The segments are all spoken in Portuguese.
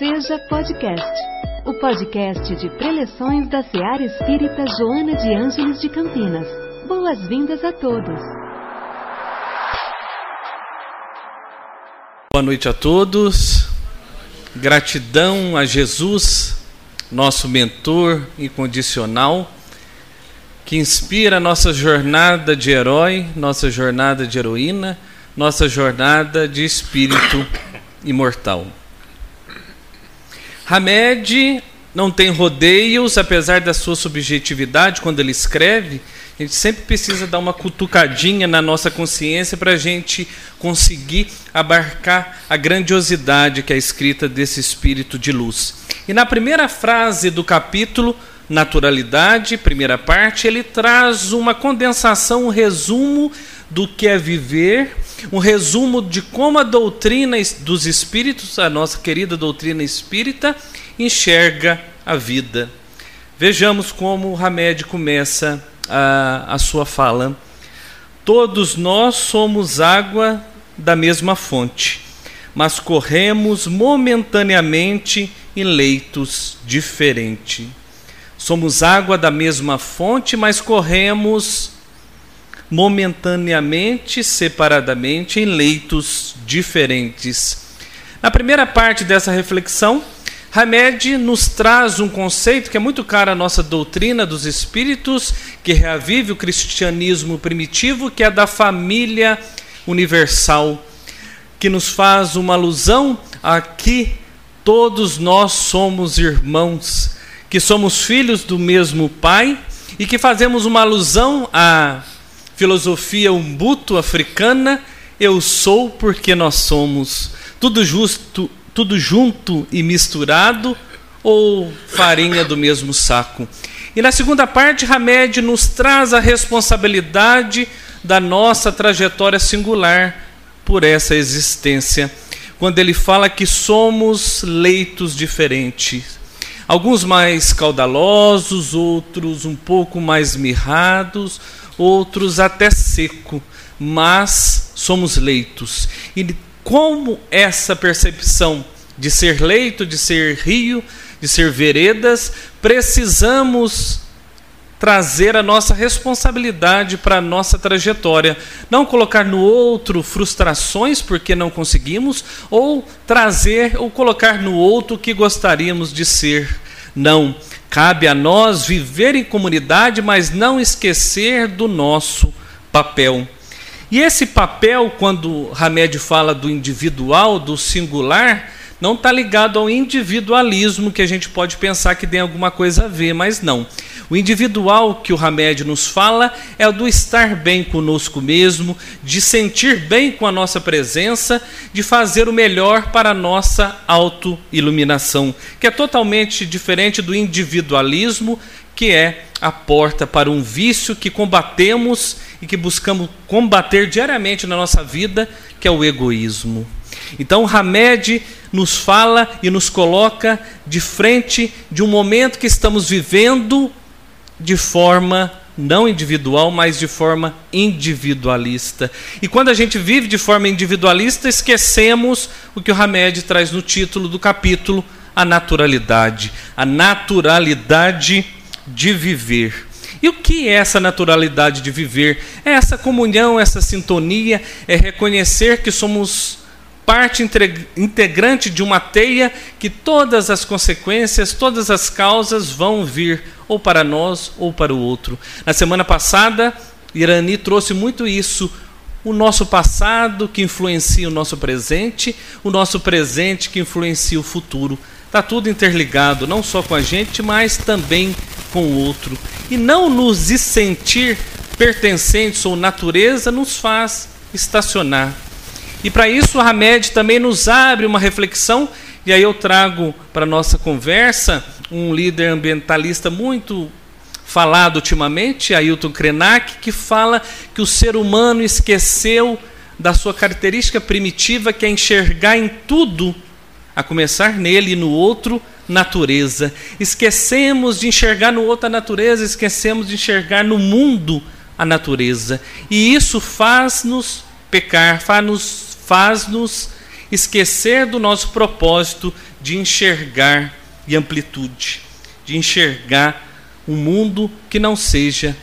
Seja Podcast, o podcast de preleções da Seara Espírita Joana de Ângeles de Campinas. Boas-vindas a todos. Boa noite a todos. Gratidão a Jesus, nosso mentor incondicional, que inspira nossa jornada de herói, nossa jornada de heroína, nossa jornada de espírito imortal. Hamed não tem rodeios, apesar da sua subjetividade quando ele escreve. A gente sempre precisa dar uma cutucadinha na nossa consciência para a gente conseguir abarcar a grandiosidade que é escrita desse espírito de luz. E na primeira frase do capítulo, Naturalidade, primeira parte, ele traz uma condensação, um resumo do que é viver, um resumo de como a doutrina dos espíritos, a nossa querida doutrina espírita, enxerga a vida. Vejamos como o Hamed começa a, a sua fala. Todos nós somos água da mesma fonte, mas corremos momentaneamente em leitos diferentes. Somos água da mesma fonte, mas corremos momentaneamente, separadamente, em leitos diferentes. Na primeira parte dessa reflexão, Hamed nos traz um conceito que é muito caro à nossa doutrina dos espíritos, que reavive o cristianismo primitivo, que é da família universal, que nos faz uma alusão a que todos nós somos irmãos, que somos filhos do mesmo Pai e que fazemos uma alusão à filosofia umbuto africana, eu sou porque nós somos. Tudo justo, tudo junto e misturado ou farinha do mesmo saco. E na segunda parte, Hamed nos traz a responsabilidade da nossa trajetória singular por essa existência, quando ele fala que somos leitos diferentes. Alguns mais caudalosos, outros um pouco mais mirrados, outros até seco, mas somos leitos. E como essa percepção de ser leito, de ser rio, de ser veredas, precisamos trazer a nossa responsabilidade para a nossa trajetória. Não colocar no outro frustrações porque não conseguimos, ou trazer ou colocar no outro o que gostaríamos de ser. Não. Cabe a nós viver em comunidade, mas não esquecer do nosso papel. E esse papel, quando Hamed fala do individual, do singular, não está ligado ao individualismo que a gente pode pensar que tem alguma coisa a ver, mas não. O individual que o Hamed nos fala é o do estar bem conosco mesmo, de sentir bem com a nossa presença, de fazer o melhor para a nossa autoiluminação, que é totalmente diferente do individualismo, que é a porta para um vício que combatemos e que buscamos combater diariamente na nossa vida, que é o egoísmo. Então, Hamed nos fala e nos coloca de frente de um momento que estamos vivendo de forma não individual, mas de forma individualista. E quando a gente vive de forma individualista, esquecemos o que o Hamed traz no título do capítulo, a naturalidade. A naturalidade de viver. E o que é essa naturalidade de viver? É essa comunhão, essa sintonia, é reconhecer que somos parte integrante de uma teia que todas as consequências, todas as causas vão vir ou para nós ou para o outro. Na semana passada, Irani trouxe muito isso. O nosso passado que influencia o nosso presente, o nosso presente que influencia o futuro. Está tudo interligado, não só com a gente, mas também com o outro. E não nos sentir pertencentes ou natureza nos faz estacionar e para isso o Hamed também nos abre uma reflexão, e aí eu trago para nossa conversa um líder ambientalista muito falado ultimamente, Ailton Krenak, que fala que o ser humano esqueceu da sua característica primitiva, que é enxergar em tudo, a começar nele e no outro, natureza. Esquecemos de enxergar no outro a natureza, esquecemos de enxergar no mundo a natureza. E isso faz-nos pecar, faz-nos faz-nos esquecer do nosso propósito de enxergar e amplitude, de enxergar um mundo que não seja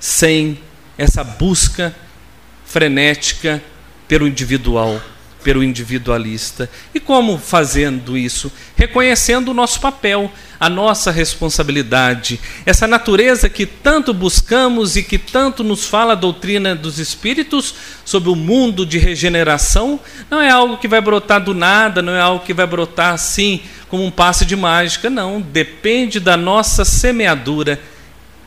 sem essa busca frenética pelo individual, pelo individualista. E como fazendo isso? Reconhecendo o nosso papel, a nossa responsabilidade, essa natureza que tanto buscamos e que tanto nos fala a doutrina dos espíritos sobre o mundo de regeneração, não é algo que vai brotar do nada, não é algo que vai brotar assim como um passe de mágica, não, depende da nossa semeadura.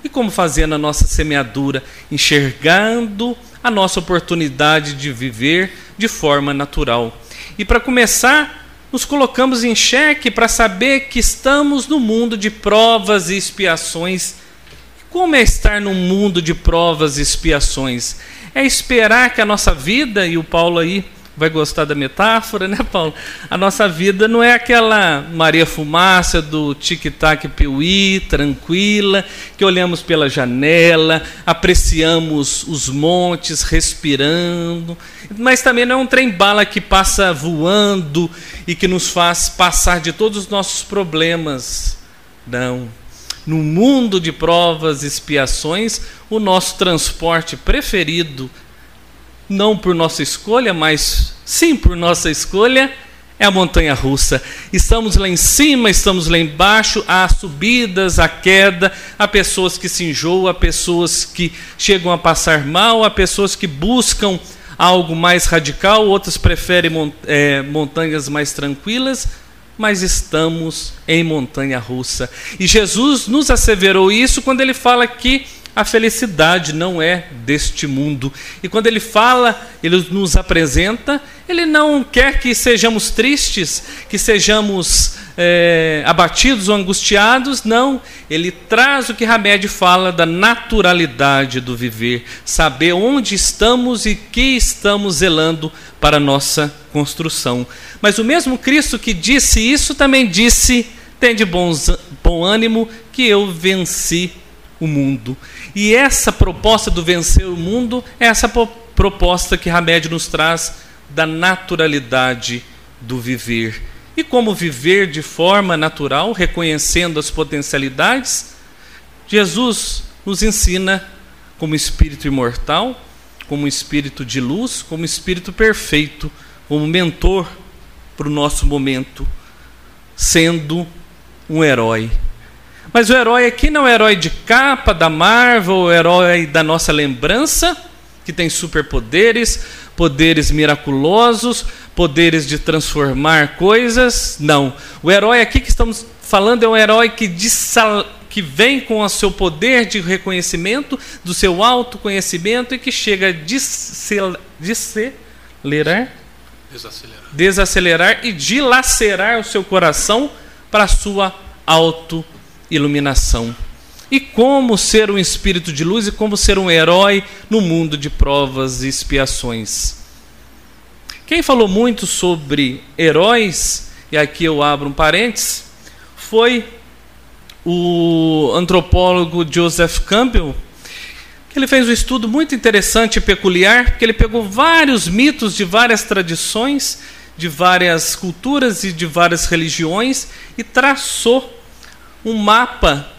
E como fazer na nossa semeadura? Enxergando a nossa oportunidade de viver de forma natural. E para começar, nos colocamos em xeque para saber que estamos no mundo de provas e expiações. Como é estar num mundo de provas e expiações? É esperar que a nossa vida, e o Paulo aí vai gostar da metáfora, né, Paulo? A nossa vida não é aquela Maria Fumaça do tic-tac piuí, tranquila, que olhamos pela janela, apreciamos os montes respirando, mas também não é um trem-bala que passa voando e que nos faz passar de todos os nossos problemas. Não. No mundo de provas e expiações, o nosso transporte preferido não por nossa escolha, mas sim por nossa escolha, é a montanha russa. Estamos lá em cima, estamos lá embaixo, há subidas, há queda, há pessoas que se enjoam, há pessoas que chegam a passar mal, há pessoas que buscam algo mais radical, outras preferem é, montanhas mais tranquilas, mas estamos em montanha russa. E Jesus nos asseverou isso quando ele fala que a felicidade não é deste mundo. E quando ele fala, ele nos apresenta, ele não quer que sejamos tristes, que sejamos é, abatidos ou angustiados, não. Ele traz o que Hamed fala da naturalidade do viver, saber onde estamos e que estamos zelando para a nossa construção. Mas o mesmo Cristo que disse isso também disse: tem de bom ânimo que eu venci o mundo. E essa proposta do vencer o mundo é essa proposta que Hamed nos traz da naturalidade do viver. E como viver de forma natural, reconhecendo as potencialidades, Jesus nos ensina como espírito imortal, como espírito de luz, como espírito perfeito, como mentor para o nosso momento, sendo um herói mas o herói aqui não é o herói de capa da Marvel, o herói da nossa lembrança, que tem superpoderes, poderes miraculosos, poderes de transformar coisas. Não. O herói aqui que estamos falando é um herói que, que vem com o seu poder de reconhecimento, do seu autoconhecimento e que chega a desacelerar, desacelerar. desacelerar e dilacerar o seu coração para a sua auto iluminação. E como ser um espírito de luz e como ser um herói no mundo de provas e expiações. Quem falou muito sobre heróis, e aqui eu abro um parênteses, foi o antropólogo Joseph Campbell, ele fez um estudo muito interessante e peculiar, porque ele pegou vários mitos de várias tradições, de várias culturas e de várias religiões e traçou um mapa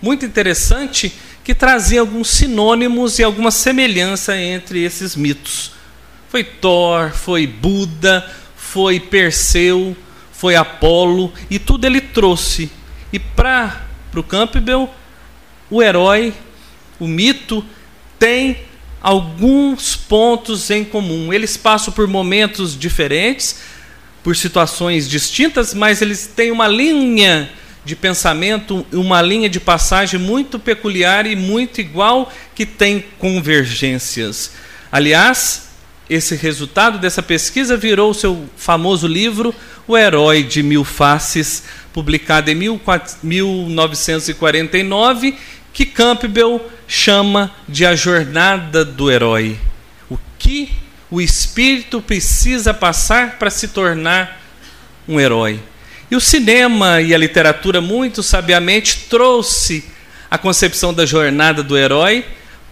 muito interessante que trazia alguns sinônimos e alguma semelhança entre esses mitos. Foi Thor, foi Buda, foi Perseu, foi Apolo, e tudo ele trouxe. E para o Campbell, o herói, o mito, tem alguns pontos em comum. Eles passam por momentos diferentes, por situações distintas, mas eles têm uma linha de pensamento, uma linha de passagem muito peculiar e muito igual que tem convergências. Aliás, esse resultado dessa pesquisa virou seu famoso livro O Herói de Mil Faces, publicado em 1949, que Campbell chama de A Jornada do Herói. O que o espírito precisa passar para se tornar um herói. E o cinema e a literatura, muito sabiamente, trouxe a concepção da jornada do herói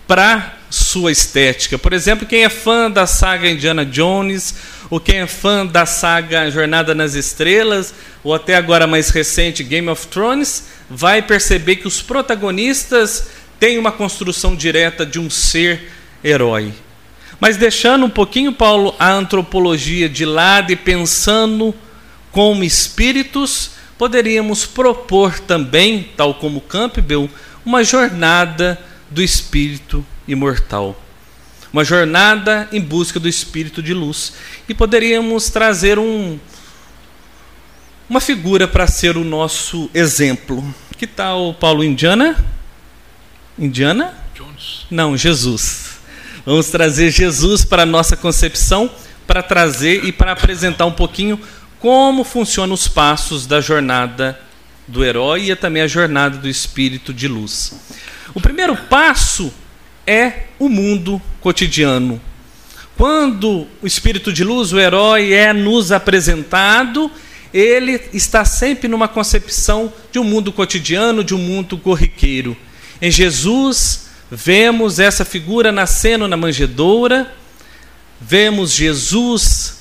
para sua estética. Por exemplo, quem é fã da saga Indiana Jones ou quem é fã da saga Jornada nas Estrelas, ou até agora mais recente Game of Thrones, vai perceber que os protagonistas têm uma construção direta de um ser herói. Mas deixando um pouquinho, Paulo, a antropologia de lado e pensando como espíritos, poderíamos propor também, tal como Campbell, uma jornada do espírito imortal. Uma jornada em busca do espírito de luz. E poderíamos trazer um, uma figura para ser o nosso exemplo. Que tal Paulo Indiana? Indiana? Jones. Não, Jesus. Vamos trazer Jesus para a nossa concepção, para trazer e para apresentar um pouquinho como funcionam os passos da jornada do herói e também a jornada do espírito de luz. O primeiro passo é o mundo cotidiano. Quando o espírito de luz, o herói, é nos apresentado, ele está sempre numa concepção de um mundo cotidiano, de um mundo corriqueiro. Em Jesus, Vemos essa figura nascendo na manjedoura, vemos Jesus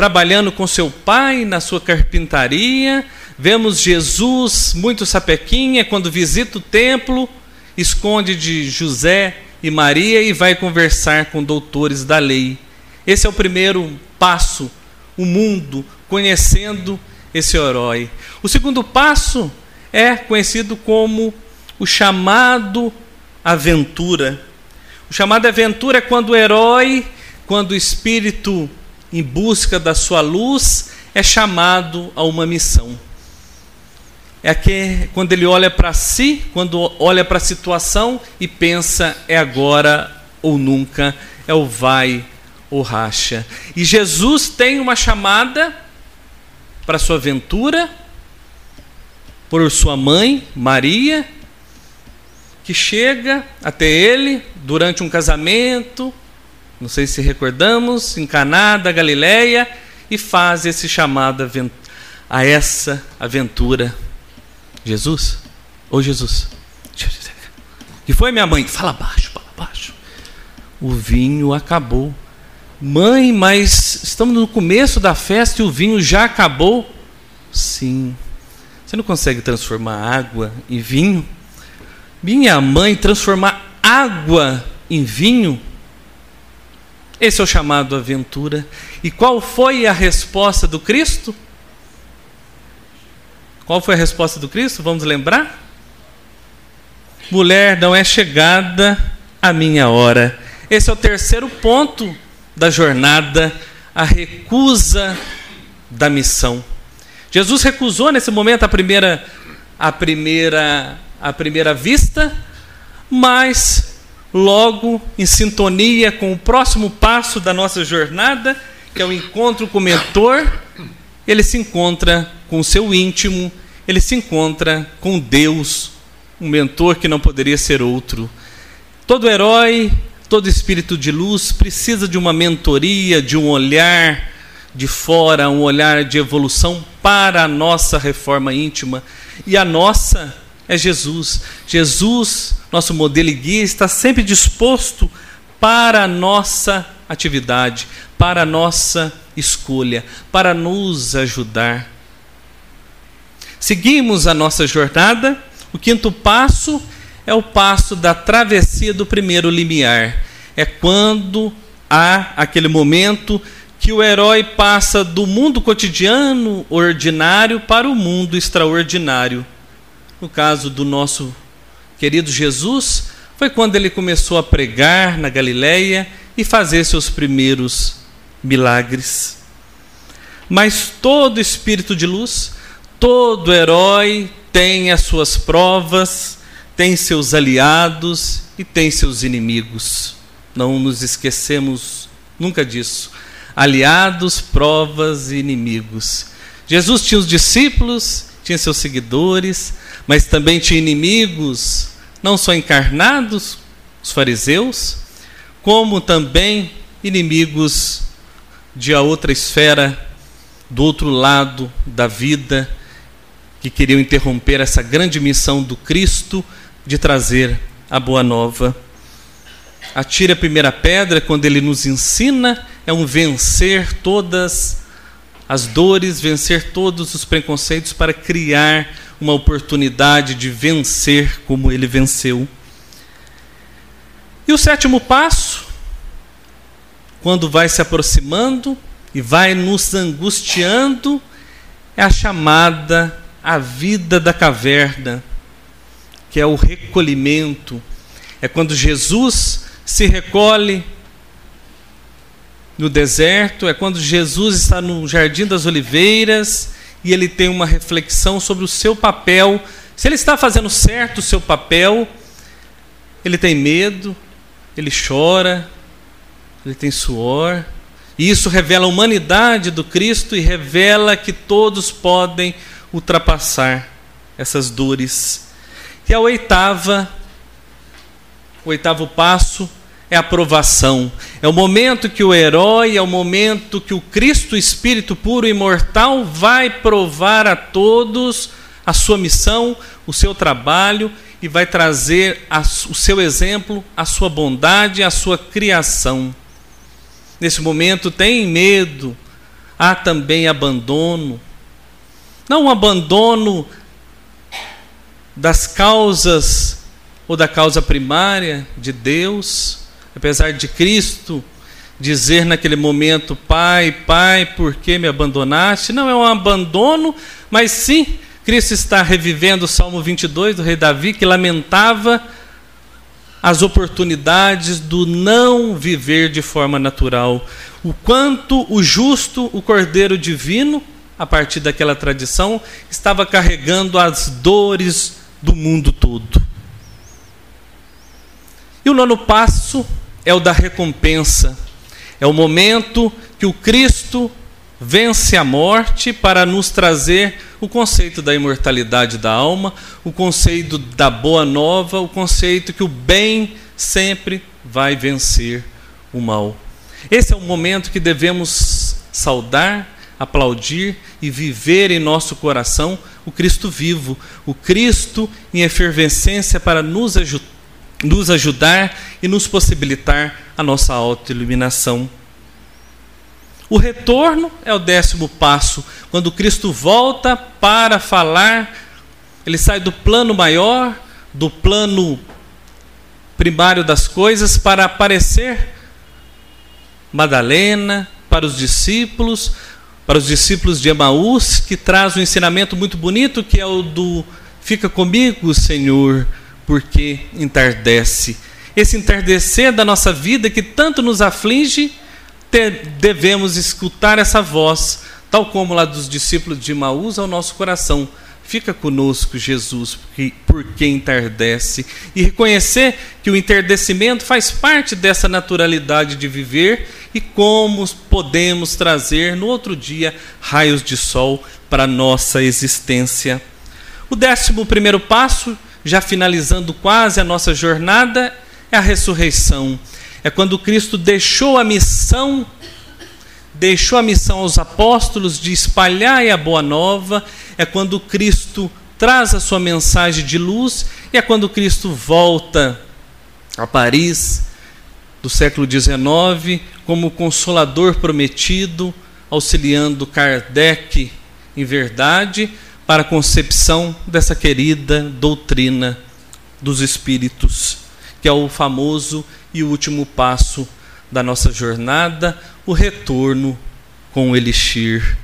trabalhando com seu pai na sua carpintaria, vemos Jesus muito sapequinha quando visita o templo, esconde de José e Maria e vai conversar com doutores da lei. Esse é o primeiro passo, o mundo conhecendo esse herói. O segundo passo é conhecido como o chamado aventura. O chamado aventura é quando o herói, quando o espírito em busca da sua luz, é chamado a uma missão. É que quando ele olha para si, quando olha para a situação e pensa é agora ou nunca, é o vai ou racha. E Jesus tem uma chamada para sua aventura por sua mãe, Maria, que chega até ele durante um casamento, não sei se recordamos, em Caná da Galileia, e faz esse chamado a essa aventura. Jesus? Ô Jesus. Que foi minha mãe? Fala baixo, fala baixo. O vinho acabou. Mãe, mas estamos no começo da festa e o vinho já acabou? Sim. Você não consegue transformar água em vinho? minha mãe transformar água em vinho? Esse é o chamado aventura. E qual foi a resposta do Cristo? Qual foi a resposta do Cristo? Vamos lembrar? Mulher, não é chegada a minha hora. Esse é o terceiro ponto da jornada, a recusa da missão. Jesus recusou nesse momento a primeira a primeira à primeira vista, mas logo em sintonia com o próximo passo da nossa jornada, que é o encontro com o mentor, ele se encontra com o seu íntimo, ele se encontra com Deus, um mentor que não poderia ser outro. Todo herói, todo espírito de luz precisa de uma mentoria, de um olhar de fora, um olhar de evolução para a nossa reforma íntima. E a nossa é Jesus. Jesus, nosso modelo e guia, está sempre disposto para a nossa atividade, para a nossa escolha, para nos ajudar. Seguimos a nossa jornada. O quinto passo é o passo da travessia do primeiro limiar. É quando há aquele momento que o herói passa do mundo cotidiano, ordinário, para o mundo extraordinário. No caso do nosso querido Jesus, foi quando ele começou a pregar na Galileia e fazer seus primeiros milagres. Mas todo espírito de luz, todo herói tem as suas provas, tem seus aliados e tem seus inimigos. Não nos esquecemos nunca disso. Aliados, provas e inimigos. Jesus tinha os discípulos, tinha seus seguidores, mas também tinha inimigos, não só encarnados, os fariseus, como também inimigos de a outra esfera, do outro lado da vida, que queriam interromper essa grande missão do Cristo de trazer a boa nova. Atire a primeira pedra quando ele nos ensina é um vencer todas as dores, vencer todos os preconceitos para criar uma oportunidade de vencer como ele venceu. E o sétimo passo, quando vai se aproximando e vai nos angustiando, é a chamada à vida da caverna, que é o recolhimento. É quando Jesus se recolhe no deserto, é quando Jesus está no Jardim das Oliveiras e ele tem uma reflexão sobre o seu papel. Se ele está fazendo certo o seu papel, ele tem medo, ele chora, ele tem suor. E isso revela a humanidade do Cristo e revela que todos podem ultrapassar essas dores. E a oitava, o oitavo passo é a provação. É o momento que o herói, é o momento que o Cristo Espírito puro e imortal vai provar a todos a sua missão, o seu trabalho e vai trazer a, o seu exemplo, a sua bondade, a sua criação. Nesse momento tem medo, há também abandono. Não um abandono das causas ou da causa primária de Deus, apesar de Cristo dizer naquele momento: Pai, Pai, por que me abandonaste? Não é um abandono, mas sim, Cristo está revivendo o Salmo 22 do rei Davi, que lamentava as oportunidades do não viver de forma natural. O quanto o justo, o Cordeiro Divino, a partir daquela tradição, estava carregando as dores do mundo todo. E o nono passo é o da recompensa. É o momento que o Cristo vence a morte para nos trazer o conceito da imortalidade da alma, o conceito da boa nova, o conceito que o bem sempre vai vencer o mal. Esse é o momento que devemos saudar, aplaudir e viver em nosso coração o Cristo vivo, o Cristo em efervescência para nos, aj nos ajudar e nos possibilitar a nossa autoiluminação. O retorno é o décimo passo, quando Cristo volta para falar, ele sai do plano maior, do plano primário das coisas, para aparecer Madalena, para os discípulos, para os discípulos de Emaús, que traz um ensinamento muito bonito, que é o do Fica comigo, Senhor, porque entardece. Esse entardecer da nossa vida que tanto nos aflige, devemos escutar essa voz, tal como lá dos discípulos de Maús ao nosso coração. Fica conosco, Jesus, porque, porque entardece. E reconhecer que o entardecimento faz parte dessa naturalidade de viver e como podemos trazer no outro dia raios de sol para a nossa existência. O décimo primeiro passo, já finalizando quase a nossa jornada, é a ressurreição. É quando Cristo deixou a missão, deixou a missão aos apóstolos de espalhar a boa nova, é quando Cristo traz a sua mensagem de luz, e é quando Cristo volta a Paris do século XIX como consolador prometido, auxiliando Kardec em verdade para a concepção dessa querida doutrina dos espíritos, que é o famoso e último passo da nossa jornada, o retorno com o Elixir,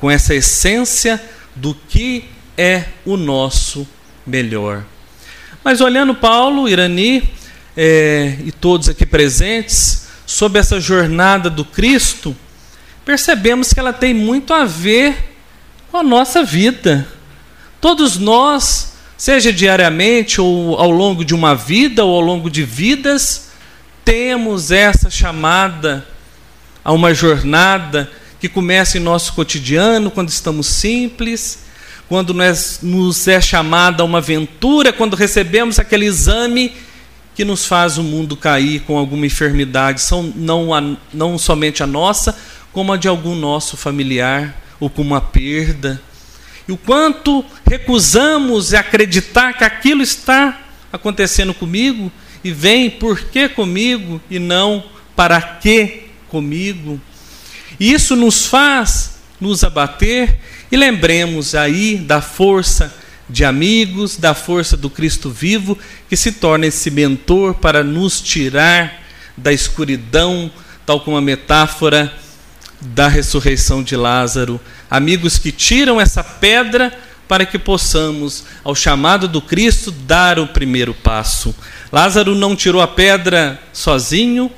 com essa essência do que é o nosso melhor. Mas olhando Paulo, Irani é, e todos aqui presentes, sobre essa jornada do Cristo, percebemos que ela tem muito a ver a nossa vida. Todos nós, seja diariamente ou ao longo de uma vida ou ao longo de vidas, temos essa chamada a uma jornada que começa em nosso cotidiano, quando estamos simples, quando nos é chamada a uma aventura, quando recebemos aquele exame que nos faz o mundo cair com alguma enfermidade, são não, a, não somente a nossa, como a de algum nosso familiar, ou com uma perda. E o quanto recusamos acreditar que aquilo está acontecendo comigo, e vem por que comigo e não para que comigo. E isso nos faz nos abater e lembremos aí da força de amigos, da força do Cristo vivo, que se torna esse mentor para nos tirar da escuridão, tal como a metáfora da ressurreição de Lázaro. Amigos que tiram essa pedra para que possamos, ao chamado do Cristo, dar o primeiro passo. Lázaro não tirou a pedra sozinho,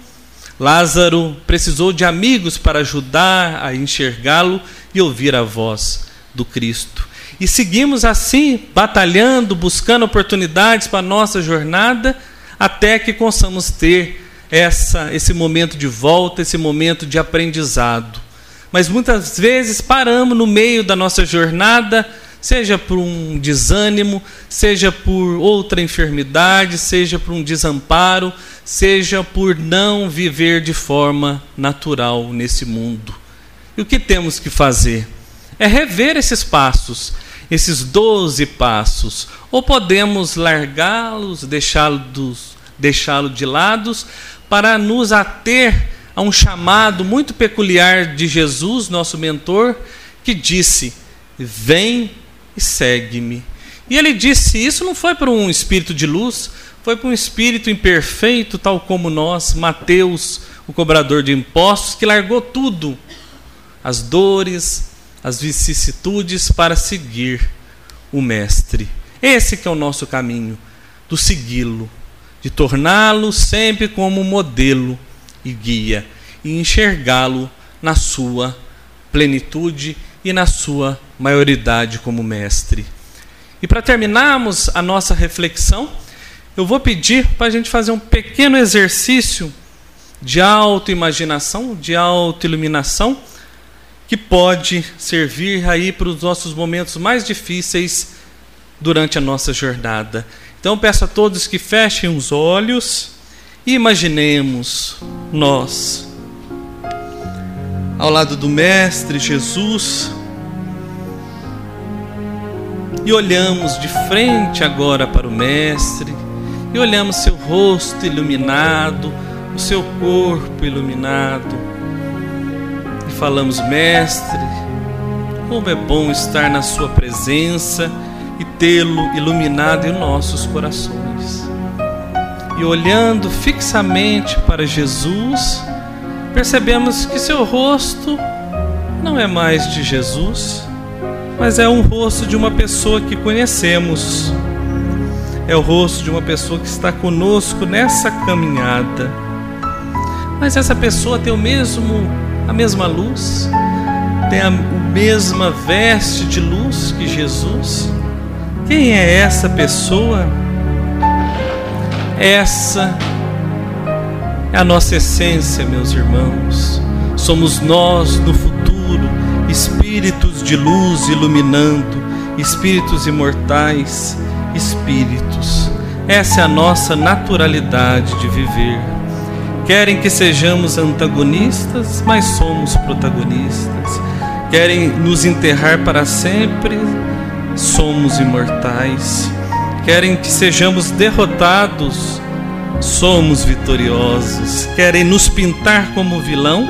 Lázaro precisou de amigos para ajudar a enxergá-lo e ouvir a voz do Cristo. E seguimos assim, batalhando, buscando oportunidades para a nossa jornada, até que possamos ter essa, esse momento de volta, esse momento de aprendizado. Mas muitas vezes paramos no meio da nossa jornada, seja por um desânimo, seja por outra enfermidade, seja por um desamparo, seja por não viver de forma natural nesse mundo. E o que temos que fazer? É rever esses passos, esses doze passos, ou podemos largá-los, deixá-los deixá de lado, para nos ater a um chamado muito peculiar de Jesus, nosso mentor, que disse: Vem e segue-me. E ele disse isso não foi para um espírito de luz, foi para um espírito imperfeito, tal como nós, Mateus, o cobrador de impostos, que largou tudo, as dores, as vicissitudes para seguir o mestre. Esse que é o nosso caminho, do segui-lo, de torná-lo sempre como modelo e guia e enxergá-lo na sua plenitude e na sua maioridade como mestre. E para terminarmos a nossa reflexão, eu vou pedir para a gente fazer um pequeno exercício de autoimaginação, de autoiluminação que pode servir aí para os nossos momentos mais difíceis durante a nossa jornada. Então peço a todos que fechem os olhos e imaginemos nós. Ao lado do Mestre Jesus. E olhamos de frente agora para o Mestre. E olhamos seu rosto iluminado, o seu corpo iluminado. Falamos, Mestre, como é bom estar na Sua presença e tê-lo iluminado em nossos corações. E olhando fixamente para Jesus, percebemos que seu rosto não é mais de Jesus, mas é um rosto de uma pessoa que conhecemos. É o rosto de uma pessoa que está conosco nessa caminhada. Mas essa pessoa tem o mesmo a mesma luz, tem a mesma veste de luz que Jesus. Quem é essa pessoa? Essa é a nossa essência, meus irmãos. Somos nós no futuro, espíritos de luz iluminando, espíritos imortais, espíritos. Essa é a nossa naturalidade de viver. Querem que sejamos antagonistas, mas somos protagonistas. Querem nos enterrar para sempre, somos imortais. Querem que sejamos derrotados, somos vitoriosos. Querem nos pintar como vilão,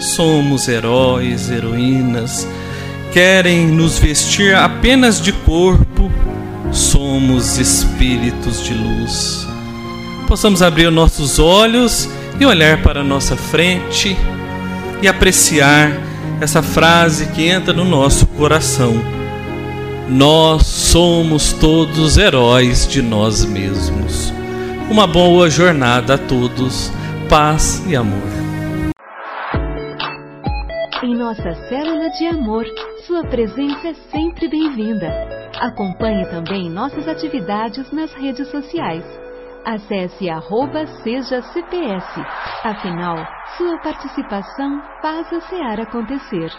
somos heróis, heroínas. Querem nos vestir apenas de corpo, somos espíritos de luz possamos abrir nossos olhos e olhar para a nossa frente e apreciar essa frase que entra no nosso coração. Nós somos todos heróis de nós mesmos. Uma boa jornada a todos, paz e amor. Em nossa célula de amor, sua presença é sempre bem-vinda. Acompanhe também nossas atividades nas redes sociais Acesse arroba seja CPS. Afinal, sua participação faz a SEAR acontecer.